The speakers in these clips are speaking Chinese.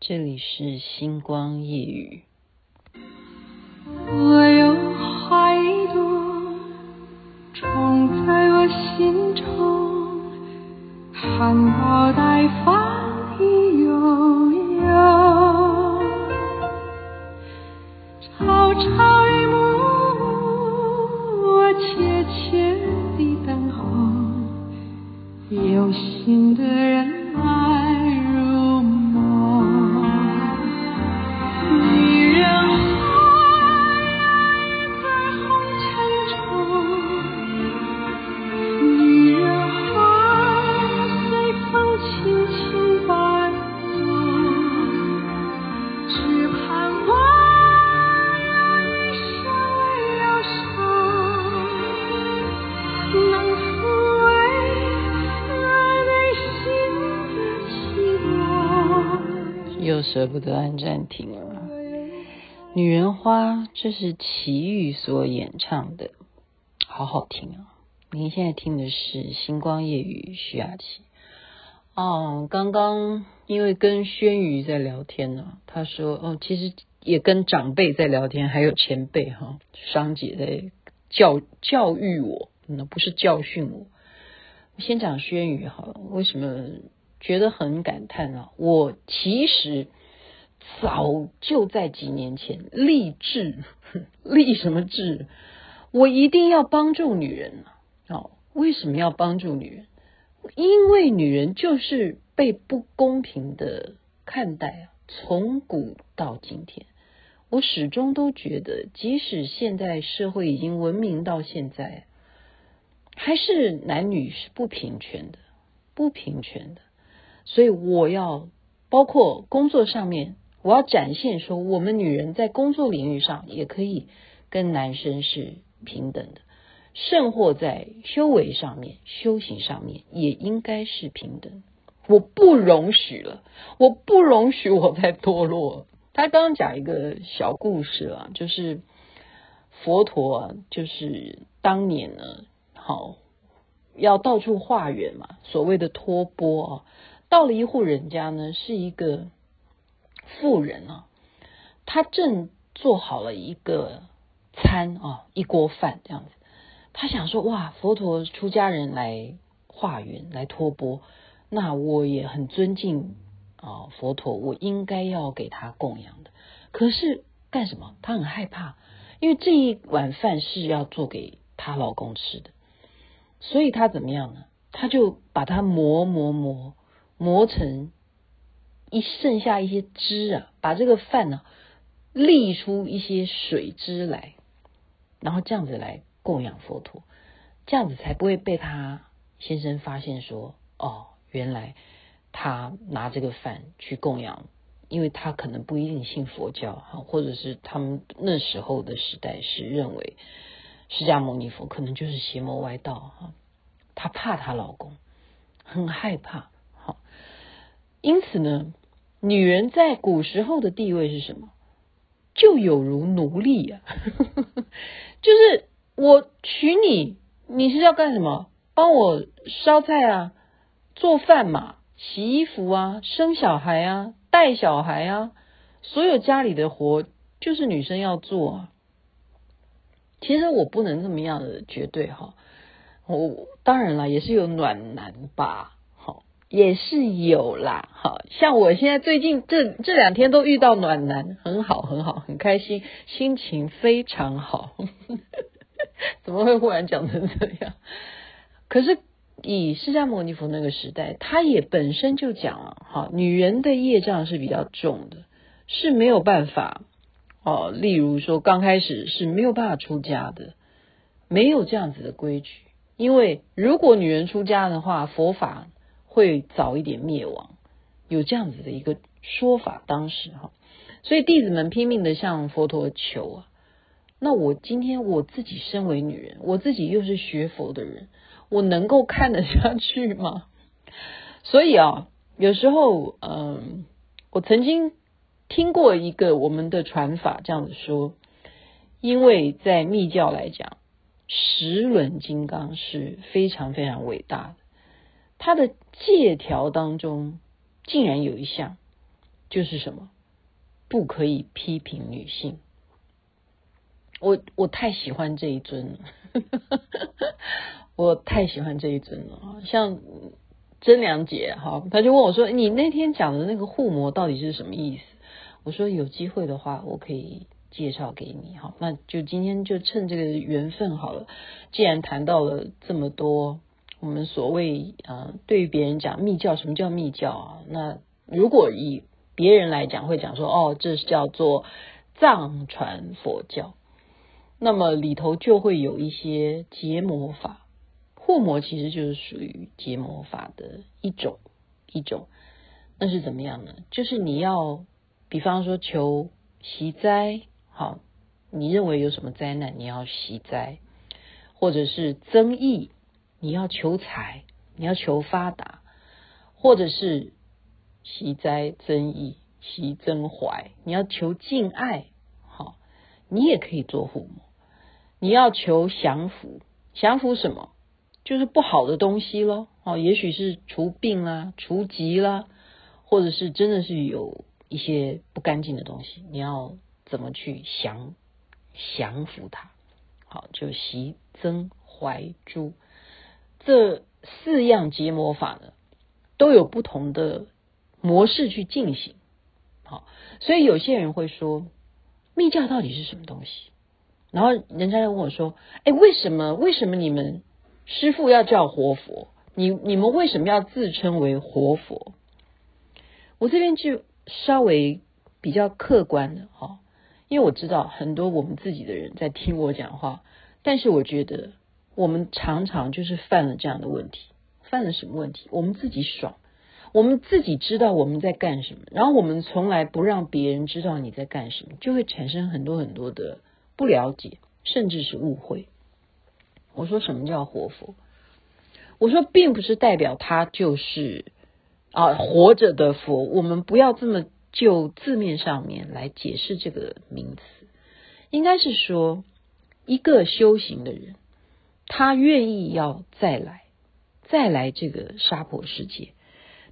这里是星光夜雨。我有花一朵，种在我心中，含苞待放的悠悠，朝朝与暮暮，我切切地等候，有心舍不得按暂停了。女人花，这是齐豫所演唱的，好好听啊！您现在听的是星光夜雨徐雅琪。哦，刚刚因为跟轩宇在聊天呢，他说哦，其实也跟长辈在聊天，还有前辈哈，商姐在教教育我，那不是教训我。先讲轩宇好了，为什么？觉得很感叹啊！我其实早就在几年前立志，立什么志？我一定要帮助女人啊！哦，为什么要帮助女人？因为女人就是被不公平的看待啊！从古到今天，我始终都觉得，即使现在社会已经文明到现在，还是男女是不平权的，不平权的。所以我要包括工作上面，我要展现说，我们女人在工作领域上也可以跟男生是平等的，甚或在修为上面、修行上面也应该是平等。我不容许了，我不容许我再堕落。他刚刚讲一个小故事啊，就是佛陀啊，就是当年呢，好要到处化缘嘛，所谓的托钵啊。到了一户人家呢，是一个妇人啊，她正做好了一个餐啊，一锅饭这样子。她想说：哇，佛陀出家人来化缘，来托钵，那我也很尊敬啊佛陀，我应该要给他供养的。可是干什么？她很害怕，因为这一碗饭是要做给她老公吃的，所以她怎么样呢？她就把它磨磨磨。磨成一剩下一些汁啊，把这个饭呢沥出一些水汁来，然后这样子来供养佛陀，这样子才不会被他先生发现说，哦，原来他拿这个饭去供养，因为他可能不一定信佛教哈，或者是他们那时候的时代是认为释迦牟尼佛可能就是邪魔歪道哈，他怕她老公，很害怕。因此呢，女人在古时候的地位是什么？就有如奴隶啊，就是我娶你，你是要干什么？帮我烧菜啊，做饭嘛，洗衣服啊，生小孩啊，带小孩啊，所有家里的活就是女生要做啊。其实我不能这么样的绝对哈，我当然了，也是有暖男吧。也是有啦，好像我现在最近这这两天都遇到暖男，很好很好，很开心，心情非常好。怎么会忽然讲成这样？可是以释迦牟尼佛那个时代，他也本身就讲了，哈，女人的业障是比较重的，是没有办法哦。例如说，刚开始是没有办法出家的，没有这样子的规矩，因为如果女人出家的话，佛法。会早一点灭亡，有这样子的一个说法。当时哈，所以弟子们拼命的向佛陀求啊。那我今天我自己身为女人，我自己又是学佛的人，我能够看得下去吗？所以啊，有时候嗯，我曾经听过一个我们的传法这样子说，因为在密教来讲，十轮金刚是非常非常伟大的。他的借条当中，竟然有一项就是什么？不可以批评女性。我我太喜欢这一尊了，我太喜欢这一尊了。像真良姐哈，她就问我说：“你那天讲的那个护摩到底是什么意思？”我说：“有机会的话，我可以介绍给你。”好，那就今天就趁这个缘分好了。既然谈到了这么多，我们所谓啊、对于别人讲密教，什么叫密教啊？那如果以别人来讲，会讲说：“哦，这是叫做藏传佛教。”那么里头就会有一些结魔法，护魔其实就是属于结魔法的一种一种。那是怎么样呢？就是你要，比方说求息灾，好，你认为有什么灾难，你要息灾，或者是增益，你要求财，你要求发达，或者是息灾增益，息增怀，你要求敬爱，好，你也可以做护摩。你要求降服，降服什么？就是不好的东西咯。哦，也许是除病啦、除疾啦，或者是真的是有一些不干净的东西，你要怎么去降降服它？好，就息增怀诛这四样结魔法呢，都有不同的模式去进行。好，所以有些人会说，密教到底是什么东西？然后人家就问我说：“哎，为什么？为什么你们师父要叫活佛？你你们为什么要自称为活佛？”我这边就稍微比较客观的哈，因为我知道很多我们自己的人在听我讲话，但是我觉得我们常常就是犯了这样的问题，犯了什么问题？我们自己爽，我们自己知道我们在干什么，然后我们从来不让别人知道你在干什么，就会产生很多很多的。不了解，甚至是误会。我说什么叫活佛？我说并不是代表他就是啊活着的佛。我们不要这么就字面上面来解释这个名词，应该是说一个修行的人，他愿意要再来，再来这个娑婆世界。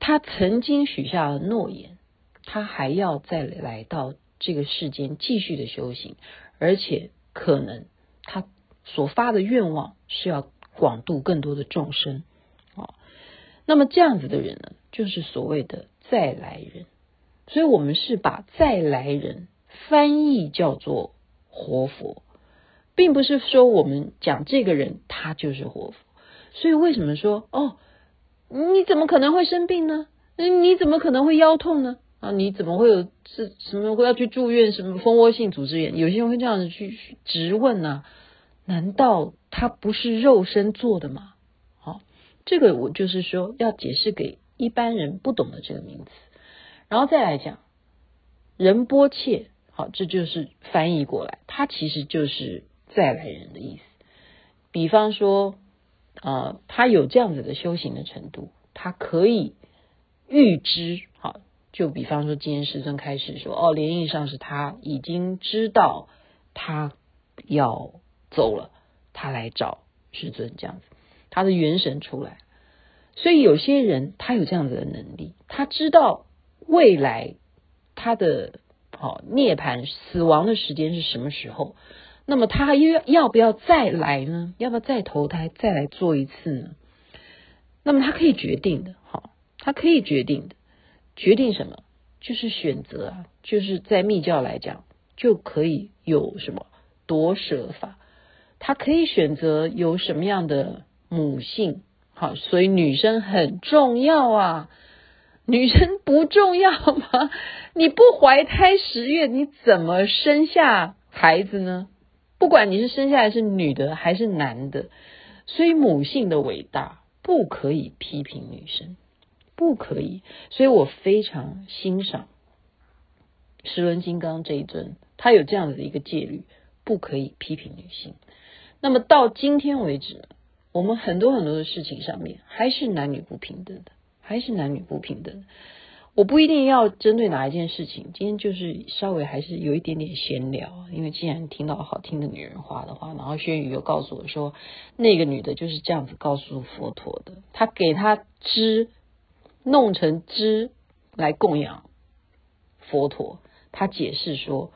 他曾经许下了诺言，他还要再来到这个世间继续的修行。而且可能他所发的愿望是要广度更多的众生啊，那么这样子的人呢，就是所谓的再来人。所以我们是把再来人翻译叫做活佛，并不是说我们讲这个人他就是活佛。所以为什么说哦，你怎么可能会生病呢？你怎么可能会腰痛呢？啊，你怎么会有是什么会要去住院？什么蜂窝性组织炎？有些人会这样子去质问呢、啊？难道他不是肉身做的吗？好，这个我就是说要解释给一般人不懂的这个名词，然后再来讲仁波切，好，这就是翻译过来，它其实就是再来人的意思。比方说，啊、他有这样子的修行的程度，他可以预知，好。就比方说，今天师尊开始说，哦，联谊上是他已经知道他要走了，他来找师尊这样子，他的元神出来。所以有些人他有这样子的能力，他知道未来他的好、哦、涅槃死亡的时间是什么时候，那么他又要不要再来呢？要不要再投胎再来做一次呢？那么他可以决定的，好、他可以决定的。决定什么？就是选择啊，就是在密教来讲，就可以有什么夺舍法，他可以选择有什么样的母性，好，所以女生很重要啊，女生不重要吗？你不怀胎十月，你怎么生下孩子呢？不管你是生下来是女的还是男的，所以母性的伟大不可以批评女生。不可以，所以我非常欣赏十轮金刚这一尊，他有这样子的一个戒律，不可以批评女性。那么到今天为止，我们很多很多的事情上面还是男女不平等的，还是男女不平等。我不一定要针对哪一件事情，今天就是稍微还是有一点点闲聊，因为既然听到好听的女人话的话，然后轩宇又告诉我说，那个女的就是这样子告诉佛陀的，他给他知。弄成汁来供养佛陀，他解释说：“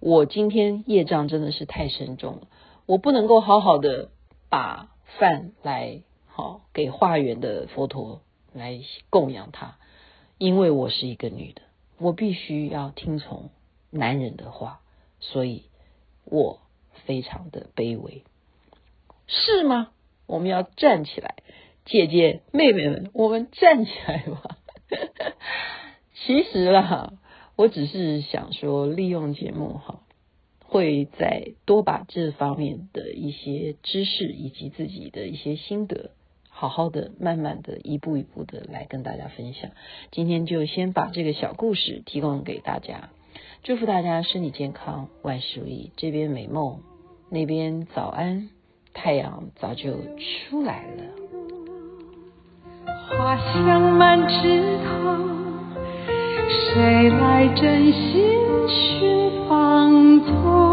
我今天业障真的是太深重了，我不能够好好的把饭来好给化缘的佛陀来供养他，因为我是一个女的，我必须要听从男人的话，所以我非常的卑微，是吗？我们要站起来，姐姐妹妹们，我们站起来吧。”其实啦，我只是想说，利用节目哈，会再多把这方面的一些知识以及自己的一些心得，好好的、慢慢的、一步一步的来跟大家分享。今天就先把这个小故事提供给大家，祝福大家身体健康，万事如意。这边美梦，那边早安，太阳早就出来了。花香满枝头。谁来真心寻芳踪？